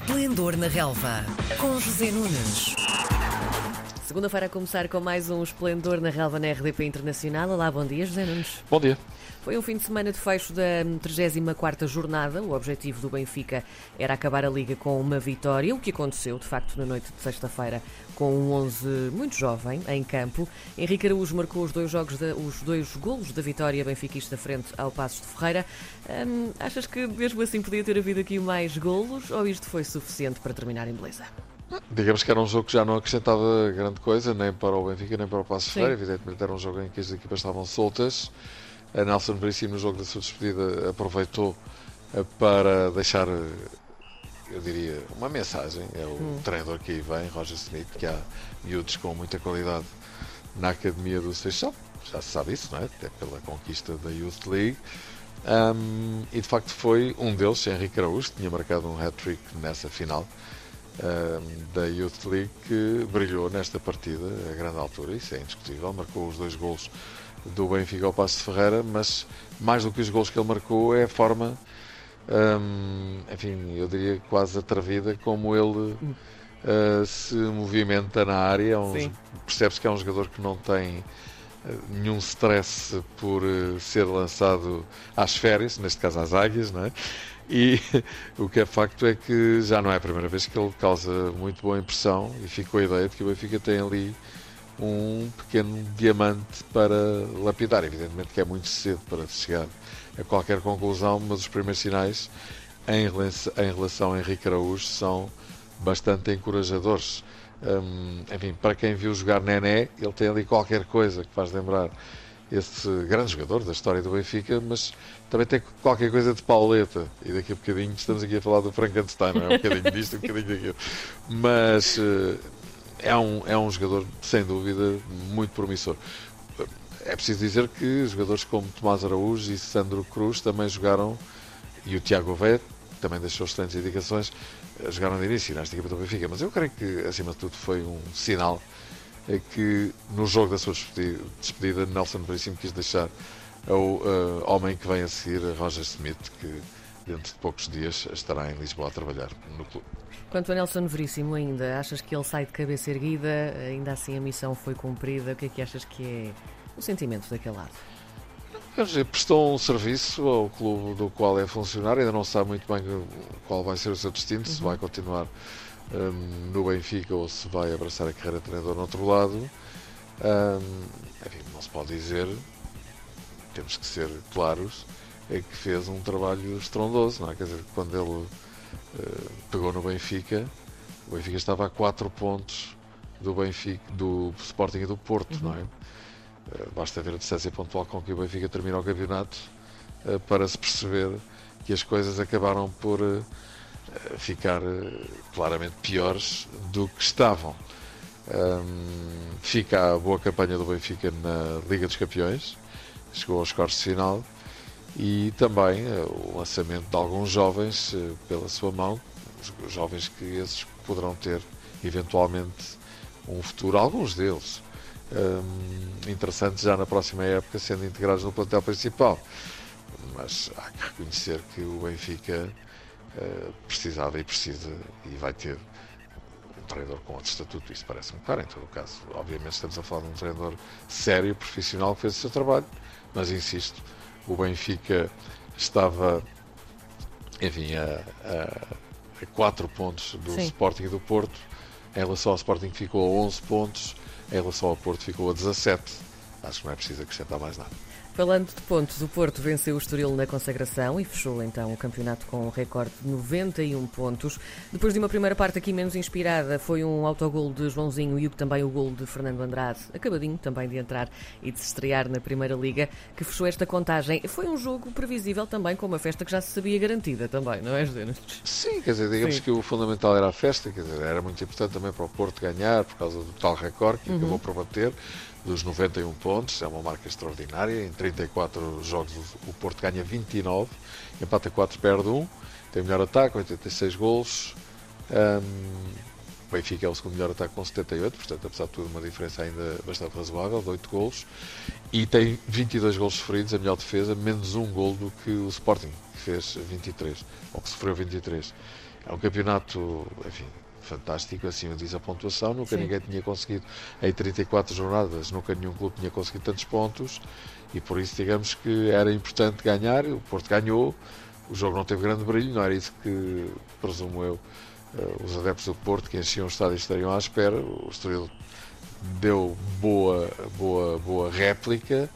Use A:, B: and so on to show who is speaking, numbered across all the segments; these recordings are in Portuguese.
A: Esplendor na Relva, com José Nunes.
B: Segunda-feira a começar com mais um Esplendor na Relva na RDP Internacional. Olá, bom dia, José Nunes.
C: Bom dia.
B: Foi um fim de semana de fecho da 34ª jornada. O objetivo do Benfica era acabar a Liga com uma vitória, o que aconteceu, de facto, na noite de sexta-feira, com um 11 muito jovem em campo. Henrique Araújo marcou os dois, jogos da, os dois golos da vitória benfiquista frente ao Passos de Ferreira. Hum, achas que mesmo assim podia ter havido aqui mais golos ou isto foi suficiente para terminar em beleza?
C: Digamos que era um jogo que já não acrescentava grande coisa, nem para o Benfica, nem para o Passos Ferreira. Evidentemente era um jogo em que as equipas estavam soltas. A Nelson Veríssimo, no jogo da sua despedida, aproveitou eh, para deixar, eh, eu diria, uma mensagem. É o hum. treinador que aí vem, Roger Smith, que há miúdos com muita qualidade na academia do Seixal. Já se sabe isso, não é? Até pela conquista da Youth League. Um, e de facto foi um deles, Henrique Araújo, que tinha marcado um hat-trick nessa final um, da Youth League, que brilhou nesta partida a grande altura, isso é indiscutível. Marcou os dois golos do Benfica ao Passo de Ferreira, mas mais do que os gols que ele marcou é a forma, hum, enfim, eu diria quase atrevida como ele uh, se movimenta na área. É Percebe-se que é um jogador que não tem uh, nenhum stress por uh, ser lançado às férias, neste caso às águias, não é? E o que é facto é que já não é a primeira vez que ele causa muito boa impressão e ficou a ideia de que o Benfica tem ali um pequeno diamante para lapidar. Evidentemente que é muito cedo para chegar a qualquer conclusão, mas os primeiros sinais em relação, a Henrique Araújo são bastante encorajadores. Um, enfim, para quem viu jogar Nené, ele tem ali qualquer coisa que faz lembrar esse grande jogador da história do Benfica, mas também tem qualquer coisa de Pauleta. E daqui a bocadinho estamos aqui a falar do Frankenstein, não é? Um bocadinho disto, um bocadinho daquilo. Mas uh, é um, é um jogador, sem dúvida, muito promissor. É preciso dizer que jogadores como Tomás Araújo e Sandro Cruz também jogaram, e o Tiago Vé também deixou excelentes indicações, eh, jogaram de início nesta equipa do Benfica. Mas eu creio que, acima de tudo, foi um sinal é que no jogo da sua despedida, Nelson Veríssimo quis deixar ao uh, homem que vem a seguir, Roger Smith, que dentro de poucos dias estará em Lisboa a trabalhar no clube.
B: Quanto a Nelson Veríssimo ainda, achas que ele sai de cabeça erguida? Ainda assim a missão foi cumprida? O que é que achas que é o sentimento daquele lado?
C: Prestou um serviço ao clube do qual é funcionário, ainda não sabe muito bem qual vai ser o seu destino, uhum. se vai continuar um, no Benfica ou se vai abraçar a carreira de treinador no outro lado. Um, enfim, não se pode dizer, temos que ser claros, é que fez um trabalho estrondoso, não é? Quer dizer, quando ele uh, pegou no Benfica, o Benfica estava a 4 pontos do Benfica, do Sporting e do Porto, uhum. não é? Uh, basta ver a distância pontual com que o Benfica termina o campeonato uh, para se perceber que as coisas acabaram por ficar claramente piores do que estavam. Fica a boa campanha do Benfica na Liga dos Campeões, chegou aos quartos de final e também o lançamento de alguns jovens pela sua mão, jovens que esses poderão ter eventualmente um futuro, alguns deles um, interessantes já na próxima época, sendo integrados no plantel principal. Mas há que reconhecer que o Benfica uh, precisava e precisa e vai ter um treinador com outro estatuto, isso parece-me claro em todo o caso. Obviamente estamos a falar de um treinador sério, profissional, que fez o seu trabalho, mas insisto, o Benfica estava, enfim, a, a, a 4 pontos do Sim. Sporting e do Porto. Em relação ao Sporting ficou a 11 pontos, em relação ao Porto ficou a 17. Acho que não é preciso acrescentar mais nada.
B: Falando de pontos, o Porto venceu o Estoril na consagração e fechou então o campeonato com um recorde de 91 pontos. Depois de uma primeira parte aqui menos inspirada, foi um autogol de Joãozinho e também o gol de Fernando Andrade, acabadinho também de entrar e de se estrear na Primeira Liga, que fechou esta contagem. Foi um jogo previsível também, com uma festa que já se sabia garantida também, não é, José?
C: Sim, quer dizer, digamos Sim. que o fundamental era a festa, quer dizer, era muito importante também para o Porto ganhar, por causa do tal recorde que uhum. acabou por bater dos 91 pontos, é uma marca extraordinária. Em 34 jogos o Porto ganha 29, empata 4, perde 1, tem melhor ataque, 86 golos. Um, o Benfica é o segundo melhor ataque com 78, portanto, apesar de tudo, uma diferença ainda bastante razoável, de 8 golos. E tem 22 golos sofridos, a melhor defesa, menos um gol do que o Sporting, que fez 23, ou que sofreu 23. É um campeonato, enfim, fantástico, acima diz a pontuação. Nunca Sim. ninguém tinha conseguido, em 34 jornadas, nunca nenhum clube tinha conseguido tantos pontos e por isso, digamos que era importante ganhar. O Porto ganhou, o jogo não teve grande brilho, não era isso que, presumo eu, eh, os adeptos do Porto que enchiam o estádio estariam à espera. O Estoril deu boa, boa, boa réplica.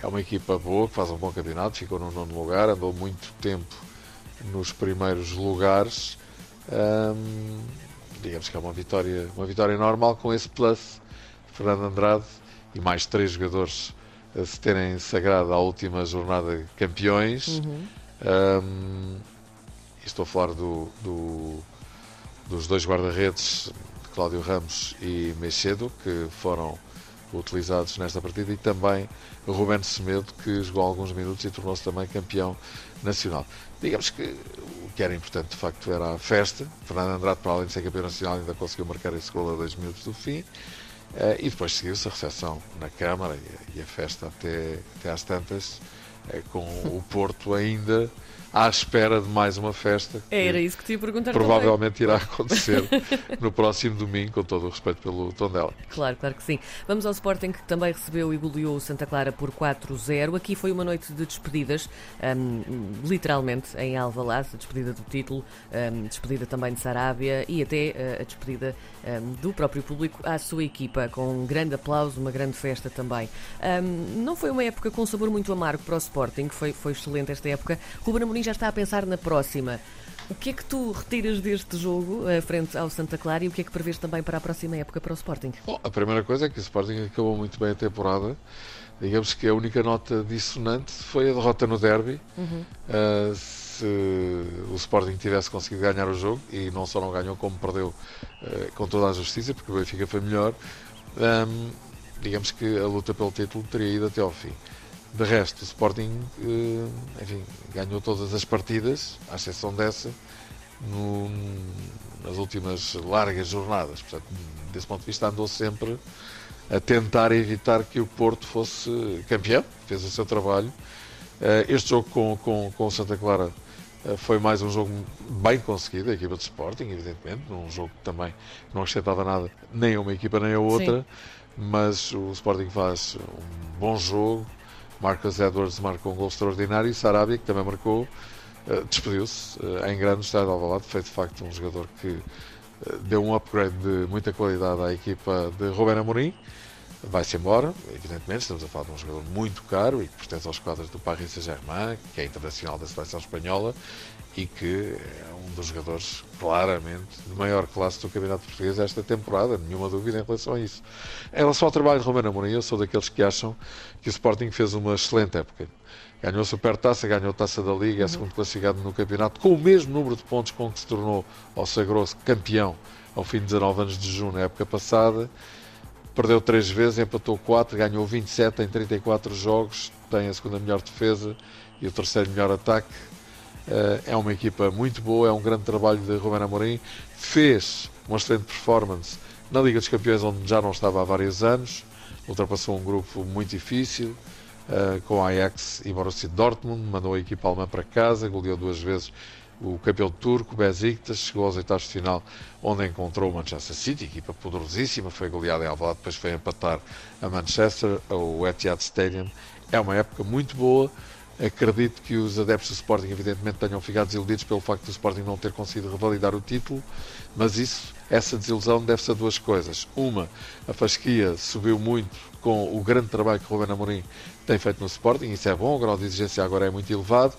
C: É uma equipa boa, que faz um bom campeonato, ficou no nono lugar, andou muito tempo nos primeiros lugares. Hum, digamos que é uma vitória, uma vitória normal com esse plus. Fernando Andrade e mais três jogadores a se terem sagrado à última jornada campeões. Uhum. Um, estou a falar do, do, dos dois guarda-redes, Cláudio Ramos e Mexedo, que foram utilizados nesta partida, e também o Rubén Semedo, que jogou alguns minutos e tornou-se também campeão nacional. Digamos que o que era importante, de facto, era a festa. Fernando Andrade, para além de ser campeão nacional, ainda conseguiu marcar esse gol a dois minutos do fim. Uh, e depois seguiu-se a recepção na Câmara e, e, a festa até, até às tantas, uh, com o Porto ainda à espera de mais uma festa.
B: Era isso que te ia perguntar
C: Provavelmente
B: também.
C: irá acontecer no próximo domingo, com todo o respeito pelo Tondela.
B: Claro, claro que sim. Vamos ao Sporting, que também recebeu e goleou o Santa Clara por 4-0. Aqui foi uma noite de despedidas, um, literalmente, em Alvalade, a despedida do título, um, despedida também de Sarabia e até uh, a despedida um, do próprio público à sua equipa, com um grande aplauso, uma grande festa também. não foi uma época com sabor muito amargo para o Sporting, foi, foi excelente esta época. Ruben Amorim já está a pensar na próxima. O que é que tu retiras deste jogo uh, frente ao Santa Clara e o que é que prevês também para a próxima época para o Sporting?
C: Bom, a primeira coisa é que o Sporting acabou muito bem a temporada. Digamos que a única nota dissonante foi a derrota no derby. Uhum. Uh, se o Sporting tivesse conseguido ganhar o jogo, e não só não ganhou, como perdeu uh, com toda a justiça, porque o Benfica foi melhor, um, digamos que a luta pelo título teria ido até ao fim. De resto, o Sporting eh, enfim, ganhou todas as partidas, à exceção dessa, no, nas últimas largas jornadas. Portanto, desse ponto de vista, andou sempre a tentar evitar que o Porto fosse campeão, fez o seu trabalho. Eh, este jogo com, com, com o Santa Clara eh, foi mais um jogo bem conseguido, a equipa de Sporting, evidentemente, num jogo que também não acrescentava nada, nem a uma equipa nem a outra, Sim. mas o Sporting faz um bom jogo, Marcus Edwards marcou um gol extraordinário e Sarabia, que também marcou, uh, despediu-se uh, em grande estado de Alvalade. Foi de facto um jogador que uh, deu um upgrade de muita qualidade à equipa de Ruben Amorim. Vai-se embora, evidentemente, estamos a falar de um jogador muito caro e que pertence aos quadros do Paris Saint-Germain, que é internacional da seleção espanhola e que é um dos jogadores claramente de maior classe do Campeonato Português esta temporada, nenhuma dúvida em relação a isso. Em relação ao trabalho de Romano Amorim, eu sou daqueles que acham que o Sporting fez uma excelente época. Ganhou a Supertaça, ganhou a Taça da Liga, é uhum. segundo classificado no campeonato, com o mesmo número de pontos com que se tornou ou sagrou-se campeão ao fim de 19 anos de junho, na época passada. Perdeu três vezes, empatou 4, ganhou 27 em 34 jogos, tem a segunda melhor defesa e o terceiro melhor ataque eh, é uma equipa muito boa, é um grande trabalho de Ruben Amorim. Fez uma excelente performance na Liga dos Campeões, onde já não estava há vários anos. Ultrapassou um grupo muito difícil, uh, com Ajax e Borussia Dortmund. Mandou a equipa alemã para casa, goleou duas vezes o campeão turco, Besiktas, chegou aos oitavos de final, onde encontrou o Manchester City, equipa poderosíssima, foi goleada em Alvalade, depois foi empatar a Manchester, o Etihad Stadium. É uma época muito boa, Acredito que os adeptos do Sporting, evidentemente, tenham ficado desiludidos pelo facto do Sporting não ter conseguido revalidar o título, mas isso, essa desilusão deve-se a duas coisas. Uma, a fasquia subiu muito com o grande trabalho que o Ruben Amorim tem feito no Sporting, isso é bom, o grau de exigência agora é muito elevado.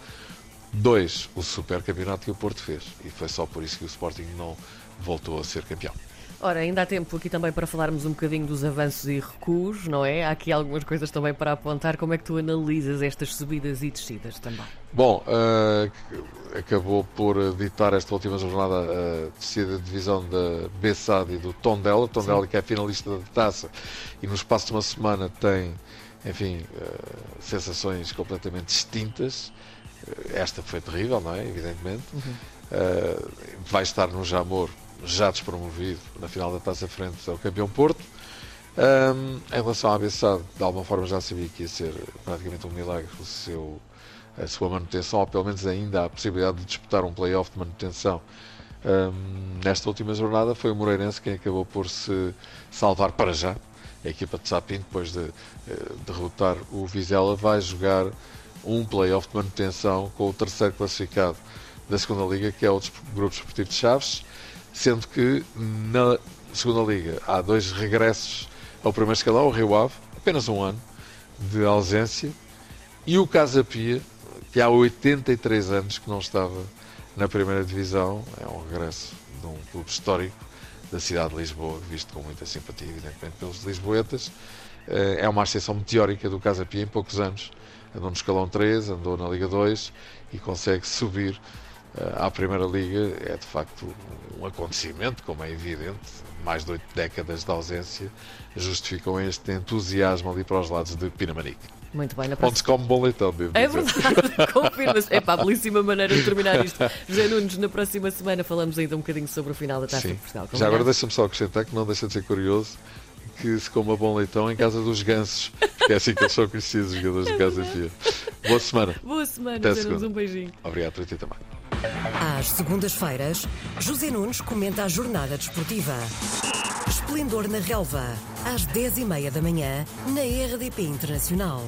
C: Dois, o super campeonato que o Porto fez, e foi só por isso que o Sporting não voltou a ser campeão.
B: Ora, ainda há tempo aqui também para falarmos um bocadinho dos avanços e recuos, não é? Há aqui algumas coisas também para apontar. Como é que tu analisas estas subidas e descidas também?
C: Bom, uh, acabou por ditar esta última jornada a descida de divisão da Bessade e do Tondela. Tondela que é finalista da taça e no espaço de uma semana tem, enfim, uh, sensações completamente distintas. Uh, esta foi terrível, não é? Evidentemente. Uhum. vai estar no Jamor já despromovido na final da Taça Frente ao campeão Porto. Um, em relação à Bessade, de alguma forma já sabia que ia ser praticamente um milagre o seu, a sua manutenção, ou pelo menos ainda a possibilidade de disputar um play-off de manutenção Um, nesta última jornada foi o Moreirense quem acabou por se salvar para já. A equipa de Sapin, depois de uh, derrotar o Vizela, vai jogar um play-off de manutenção com o terceiro classificado da segunda Liga, que é o Grupo Esportivo de Chaves, sendo que na segunda Liga há dois regressos ao primeiro escalão, o Rio Ave, apenas um ano de ausência, e o Casa Pia, que há 83 anos que não estava na primeira divisão, é um regresso de um clube histórico da cidade de Lisboa, visto com muita simpatia, evidentemente, pelos lisboetas. Eh, é uma ascensão meteórica do Casa Pia em poucos anos. Andou no escalão 3, andou na Liga 2 e consegue subir eh, à Primeira Liga. É de facto um acontecimento, como é evidente. Mais de oito décadas de ausência justificam este entusiasmo ali para os lados de Pinamanique.
B: Muito bem, na
C: próxima... Onde se come bom leitão, devo
B: É verdade, confirma-se. É a belíssima maneira de terminar isto. José Nunes, na próxima semana falamos ainda um bocadinho sobre o final da Taça
C: Sim.
B: de Portugal.
C: Já agora deixa-me só acrescentar que não deixa de ser curioso que se coma bom leitão em casa dos gansos, que é assim que eles são conhecidos, os jogadores de casa Pia. Boa semana.
B: Boa semana, Até José Nunes, um beijinho.
C: Obrigado por ti também.
A: Às segundas-feiras, José Nunes comenta a jornada desportiva. Esplendor na Relva, às 10h30 da manhã, na RDP Internacional.